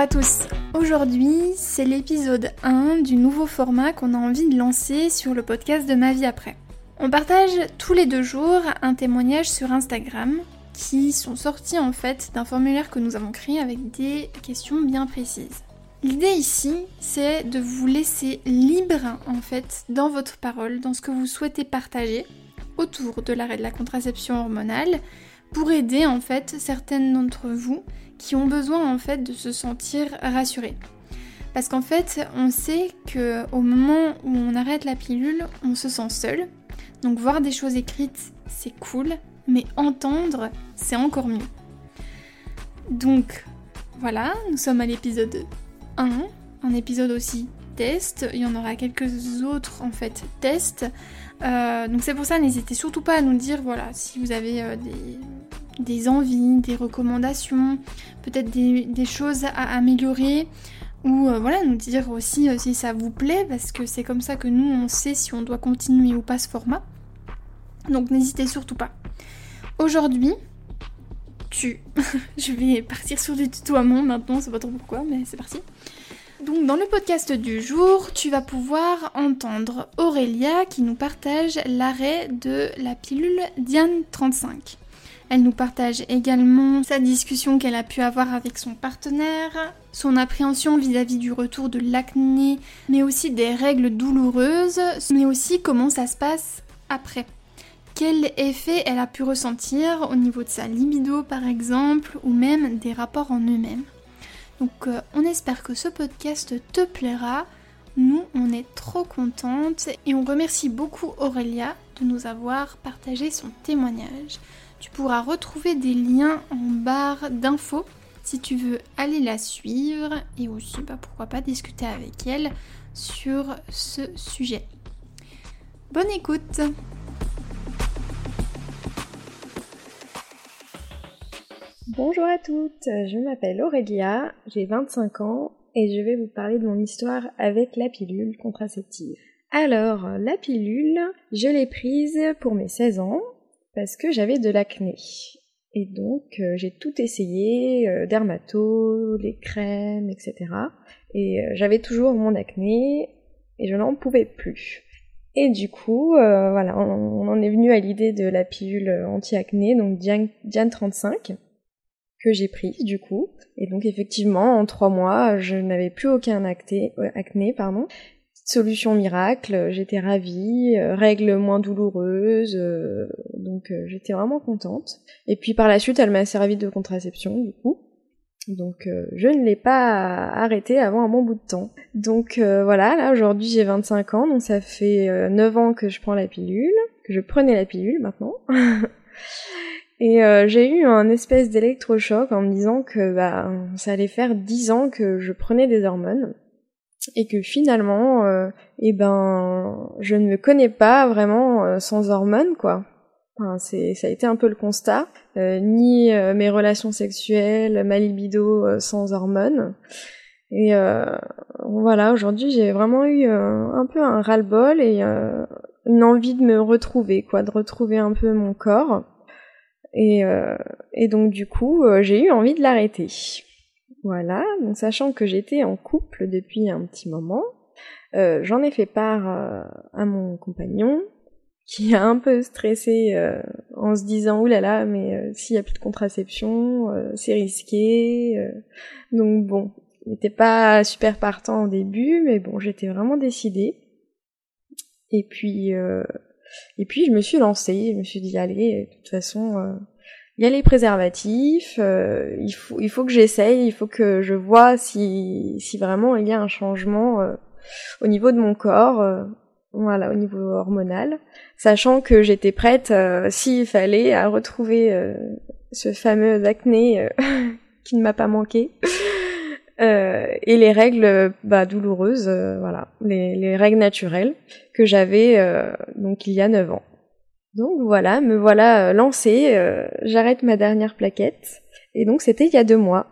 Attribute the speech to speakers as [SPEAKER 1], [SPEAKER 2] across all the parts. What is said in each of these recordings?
[SPEAKER 1] À tous. Aujourd'hui, c'est l'épisode 1 du nouveau format qu'on a envie de lancer sur le podcast de Ma vie après. On partage tous les deux jours un témoignage sur Instagram qui sont sortis en fait d'un formulaire que nous avons créé avec des questions bien précises. L'idée ici, c'est de vous laisser libre en fait dans votre parole, dans ce que vous souhaitez partager autour de l'arrêt de la contraception hormonale pour aider en fait certaines d'entre vous qui ont besoin en fait de se sentir rassurées. Parce qu'en fait, on sait que au moment où on arrête la pilule, on se sent seul. Donc voir des choses écrites, c'est cool, mais entendre, c'est encore mieux. Donc voilà, nous sommes à l'épisode 1, un épisode aussi test, il y en aura quelques autres en fait tests. Euh, donc c'est pour ça, n'hésitez surtout pas à nous dire voilà si vous avez euh, des, envies, des recommandations, peut-être des, choses à améliorer ou euh, voilà nous dire aussi si ça vous plaît parce que c'est comme ça que nous on sait si on doit continuer ou pas ce format. Donc n'hésitez surtout pas. Aujourd'hui, tu. je vais partir sur du tutoiement maintenant, c'est pas trop pourquoi, mais c'est parti. Donc dans le podcast du jour, tu vas pouvoir entendre Aurélia qui nous partage l'arrêt de la pilule Diane 35. Elle nous partage également sa discussion qu'elle a pu avoir avec son partenaire, son appréhension vis-à-vis -vis du retour de l'acné, mais aussi des règles douloureuses, mais aussi comment ça se passe après quel effet elle a pu ressentir au niveau de sa libido par exemple, ou même des rapports en eux-mêmes. Donc euh, on espère que ce podcast te plaira. Nous, on est trop contente et on remercie beaucoup Aurélia de nous avoir partagé son témoignage. Tu pourras retrouver des liens en barre d'infos si tu veux aller la suivre et aussi bah, pourquoi pas discuter avec elle sur ce sujet. Bonne écoute
[SPEAKER 2] Bonjour à toutes, je m'appelle Aurélia, j'ai 25 ans et je vais vous parler de mon histoire avec la pilule contraceptive. Alors, la pilule, je l'ai prise pour mes 16 ans parce que j'avais de l'acné. Et donc, euh, j'ai tout essayé, euh, dermato, les crèmes, etc. Et euh, j'avais toujours mon acné et je n'en pouvais plus. Et du coup, voilà, on, en est venu à l'idée de la pilule anti-acné, donc Diane 35 que j'ai pris du coup. Et donc effectivement, en trois mois, je n'avais plus aucun acné, euh, acné pardon. Solution miracle, j'étais ravie, euh, règles moins douloureuses, euh, donc j'étais vraiment contente. Et puis par la suite, elle m'a servi de contraception du coup. Donc je ne l'ai pas arrêté avant un bon bout de temps. Donc voilà, là aujourd'hui j'ai 25 ans, donc ça fait 9 ans que je prends la pilule, que je prenais la pilule maintenant. Et euh, j'ai eu un espèce d'électrochoc en me disant que bah, ça allait faire dix ans que je prenais des hormones et que finalement, euh, eh ben, je ne me connais pas vraiment euh, sans hormones, quoi. C'est, ça a été un peu le constat. ni mes relations sexuelles, ma libido sans hormones. Et voilà, aujourd'hui, j'ai vraiment eu un peu un ras-le-bol et une envie de me retrouver, quoi, de retrouver un peu mon corps. Et, euh, et donc du coup, euh, j'ai eu envie de l'arrêter. Voilà, donc sachant que j'étais en couple depuis un petit moment, euh, j'en ai fait part à mon compagnon, qui a un peu stressé en se disant oulala, là là, mais s'il y a plus de contraception, c'est risqué. donc bon, il n'était pas super partant au début, mais bon, j'étais vraiment décidée. Et puis et puis je me suis lancée, je me suis dit allez, de toute façon, euh, il y a les préservatifs, euh, il faut il faut que j'essaye, il faut que je vois si si vraiment il y a un changement euh, au niveau de mon corps, voilà, au niveau hormonal, sachant que j'étais prête s'il fallait à retrouver ce fameux acné qui ne m'a pas manqué. Euh, et les règles bah, douloureuses, euh, voilà, les, les, règles naturelles que j'avais euh, donc il y a 9 ans. Donc voilà, me voilà lancée, j'arrête ma dernière plaquette. Et donc c'était il y a deux mois.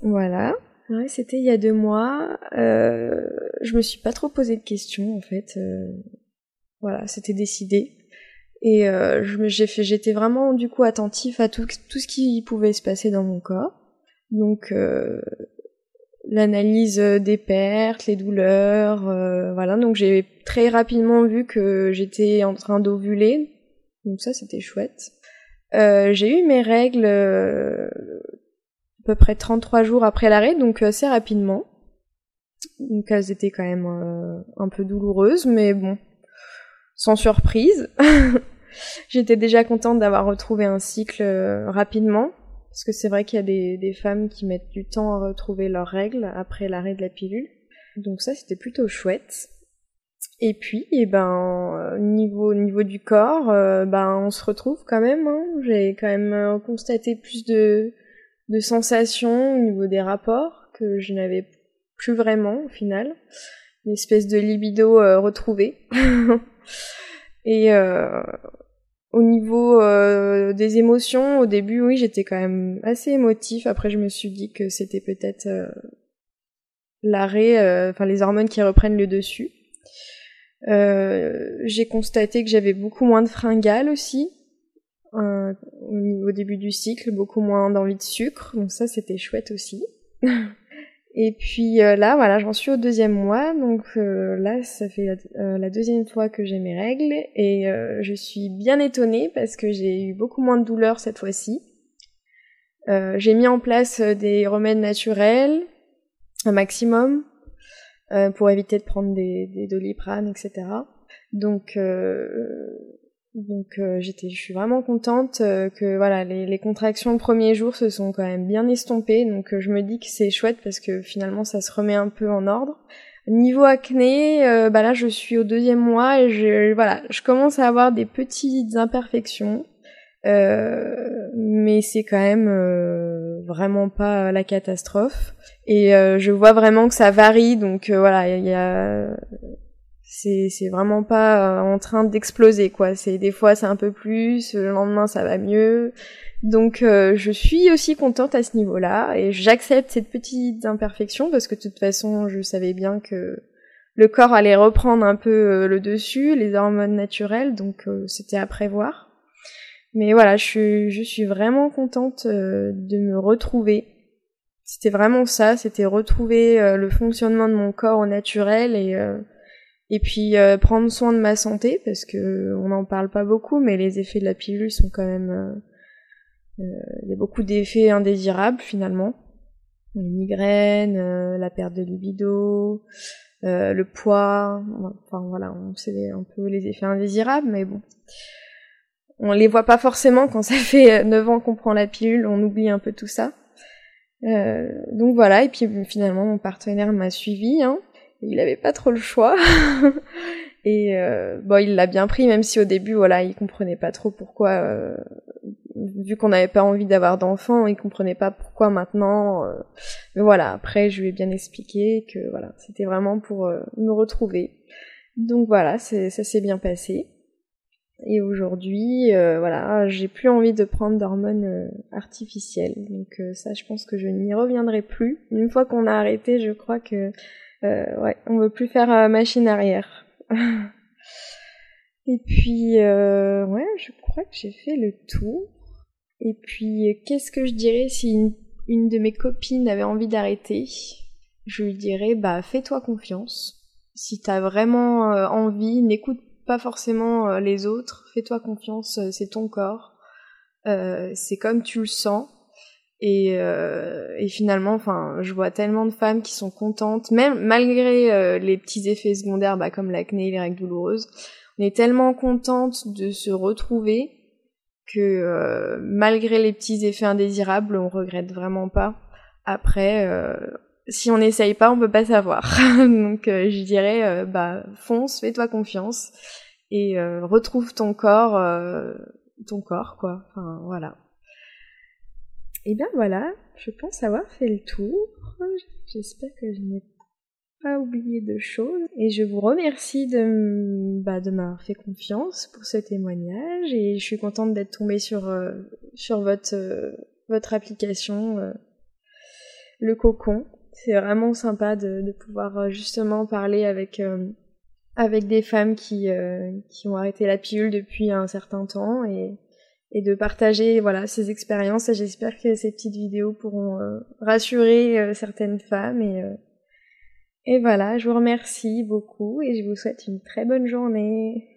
[SPEAKER 2] Voilà, ouais, c'était il y a deux mois. je me suis pas trop posé de questions en fait. voilà, c'était décidé. Et fait, j'étais vraiment du coup attentif à tout, tout ce qui pouvait se passer dans mon corps. Donc l'analyse des pertes, les douleurs, voilà. Donc j'ai très rapidement vu que j'étais en train d'ovuler, donc ça c'était chouette. j'ai eu mes règles à peu près 33 jours après l'arrêt, donc assez rapidement. Donc elles étaient quand même un peu douloureuses, mais bon, sans surprise. J'étais déjà contente d'avoir retrouvé un cycle euh, rapidement, parce que c'est vrai qu'il y a des, femmes qui mettent du temps à retrouver leurs règles après l'arrêt de la pilule. Donc ça, c'était plutôt chouette. Et puis, eh ben, niveau niveau du corps, euh, ben, on se retrouve quand même. Hein. J'ai quand même euh, constaté plus de sensations au niveau des rapports que je n'avais plus vraiment au final. Une espèce de libido retrouvée. Et euh, au niveau euh, des émotions, au début, oui, j'étais quand même assez émotif. Après, je me suis dit que c'était peut-être euh, l'arrêt, enfin les hormones qui reprennent le dessus. j'ai constaté que j'avais beaucoup moins de fringales aussi au début du cycle, beaucoup moins d'envie de sucre, donc ça c'était chouette aussi. Et puis euh, là, voilà, j'en suis au deuxième mois, donc euh, là, ça fait euh, la deuxième fois que j'ai mes règles et je suis bien étonnée parce que j'ai eu beaucoup moins de douleurs cette fois-ci. j'ai mis en place des remèdes naturels, un maximum, pour éviter de prendre des, des doliprane, etc. Donc donc euh, j'étais, je suis vraiment contente euh, que voilà les, contractions le premier jour se sont quand même bien estompées. Donc euh, je me dis que c'est chouette parce que finalement ça se remet un peu en ordre. Niveau acné, bah là je suis au deuxième mois et je voilà je commence à avoir des petites imperfections, mais c'est quand même vraiment pas la catastrophe. Et je vois vraiment que ça varie. Donc voilà il y a c'est c'est vraiment pas euh, en train d'exploser quoi. C'est des fois c'est un peu plus le lendemain ça va mieux. Donc euh, je suis aussi contente à ce niveau-là et j'accepte cette petite imperfection parce que de toute façon je savais bien que le corps allait reprendre un peu euh, le dessus les hormones naturelles. Donc c'était à prévoir. Mais voilà je suis je suis vraiment contente de me retrouver. C'était vraiment ça. C'était retrouver le fonctionnement de mon corps au naturel et et puis euh, prendre soin de ma santé parce que on n'en parle pas beaucoup, mais les effets de la pilule sont quand même, euh, euh, il y a beaucoup d'effets indésirables finalement, les migraines, la perte de libido, le poids, enfin voilà, on sait un peu les effets indésirables, mais bon, on les voit pas forcément quand ça fait 9 ans qu'on prend la pilule, on oublie un peu tout ça. donc voilà, et puis finalement mon partenaire m'a suivi, hein, il avait pas trop le choix. et euh, bon, il l'a bien pris, même si au début, voilà, il comprenait pas trop pourquoi. Euh, vu qu'on n'avait pas envie d'avoir d'enfants, il comprenait pas pourquoi maintenant. Euh. mais voilà, après, je lui ai bien expliqué que voilà, c'était vraiment pour me retrouver. Donc voilà, ça s'est bien passé. Et aujourd'hui, voilà, j'ai plus envie de prendre d'hormones artificielles. Donc ça, je pense que je n'y reviendrai plus. Une fois qu'on a arrêté, je crois que euh, ouais, on veut plus faire euh, machine arrière. Et puis, euh, ouais, je crois que j'ai fait le tour. Et puis, qu'est-ce que je dirais si une, de mes copines avait envie d'arrêter? Je lui dirais, bah, fais-toi confiance. Si t'as vraiment envie, n'écoute pas forcément les autres. Fais-toi confiance, c'est ton corps. c'est comme tu le sens. Et, euh, et, finalement, enfin, je vois tellement de femmes qui sont contentes, même malgré euh, les petits effets secondaires, bah, comme l'acné les règles douloureuses. On est tellement contente de se retrouver que euh, malgré les petits effets indésirables, on regrette vraiment pas. Après, euh, si on n'essaye pas, on peut pas savoir. Donc, je dirais, bah, fonce, fais-toi confiance et retrouve ton corps, ton corps, quoi. Enfin, voilà. Et bien voilà, je pense avoir fait le tour. J'espère que je n'ai pas oublié de choses. Et je vous remercie de, bah, de m'avoir fait confiance pour ce témoignage. Et je suis contente d'être tombée sur, euh, sur votre, euh, votre application, euh, le cocon. C'est vraiment sympa de, de, pouvoir justement parler avec, avec des femmes qui, qui ont arrêté la pilule depuis un certain temps et et de partager voilà ces expériences. J'espère que ces petites vidéos pourront rassurer certaines femmes et et voilà, je vous remercie beaucoup et je vous souhaite une très bonne journée.